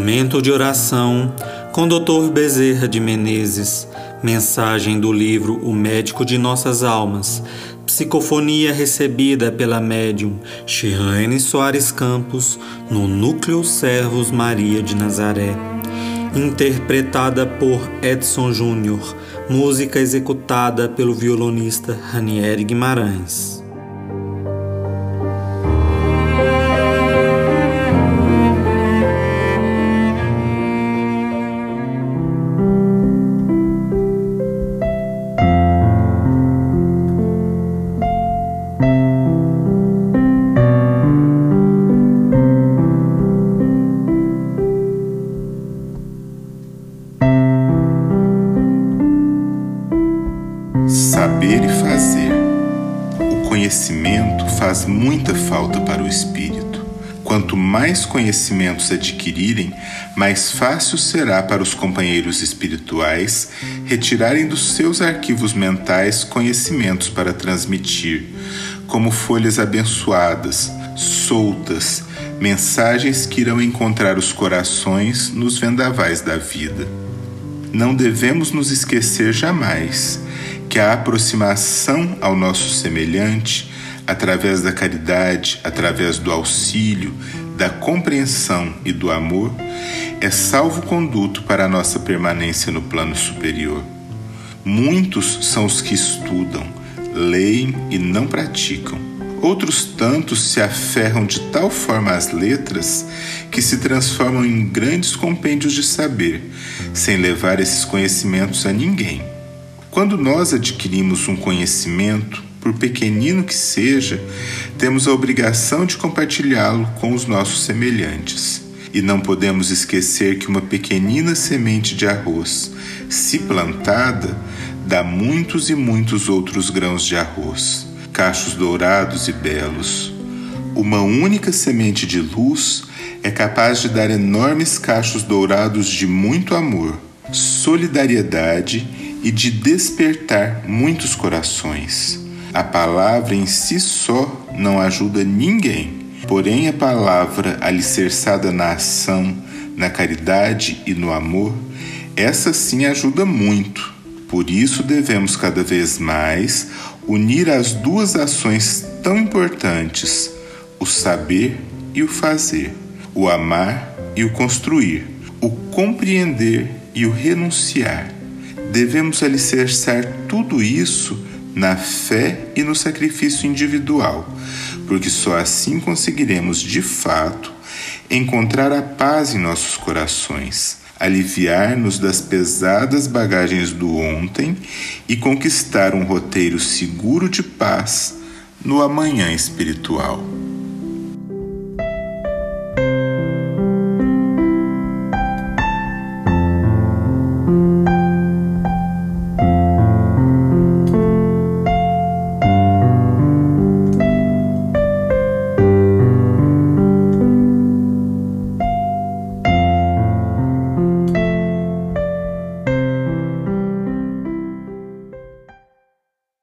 Momento de oração com Dr. Bezerra de Menezes. Mensagem do livro O Médico de Nossas Almas. Psicofonia recebida pela médium Shirlene Soares Campos no Núcleo Servos Maria de Nazaré. Interpretada por Edson Júnior. Música executada pelo violonista Ranieri Guimarães. Saber e fazer. O conhecimento faz muita falta para o espírito. Quanto mais conhecimentos adquirirem, mais fácil será para os companheiros espirituais retirarem dos seus arquivos mentais conhecimentos para transmitir, como folhas abençoadas, soltas, mensagens que irão encontrar os corações nos vendavais da vida. Não devemos nos esquecer jamais que a aproximação ao nosso semelhante, através da caridade, através do auxílio, da compreensão e do amor, é salvo-conduto para a nossa permanência no plano superior. Muitos são os que estudam, leem e não praticam. Outros tantos se aferram de tal forma às letras que se transformam em grandes compêndios de saber, sem levar esses conhecimentos a ninguém. Quando nós adquirimos um conhecimento, por pequenino que seja, temos a obrigação de compartilhá-lo com os nossos semelhantes. E não podemos esquecer que uma pequenina semente de arroz, se plantada, dá muitos e muitos outros grãos de arroz, cachos dourados e belos. Uma única semente de luz é capaz de dar enormes cachos dourados de muito amor, solidariedade e de despertar muitos corações. A palavra em si só não ajuda ninguém, porém a palavra alicerçada na ação, na caridade e no amor, essa sim ajuda muito. Por isso devemos cada vez mais unir as duas ações tão importantes, o saber e o fazer, o amar e o construir, o compreender e o renunciar devemos alicerçar tudo isso na fé e no sacrifício individual, porque só assim conseguiremos de fato encontrar a paz em nossos corações, aliviar-nos das pesadas bagagens do ontem e conquistar um roteiro seguro de paz no amanhã espiritual.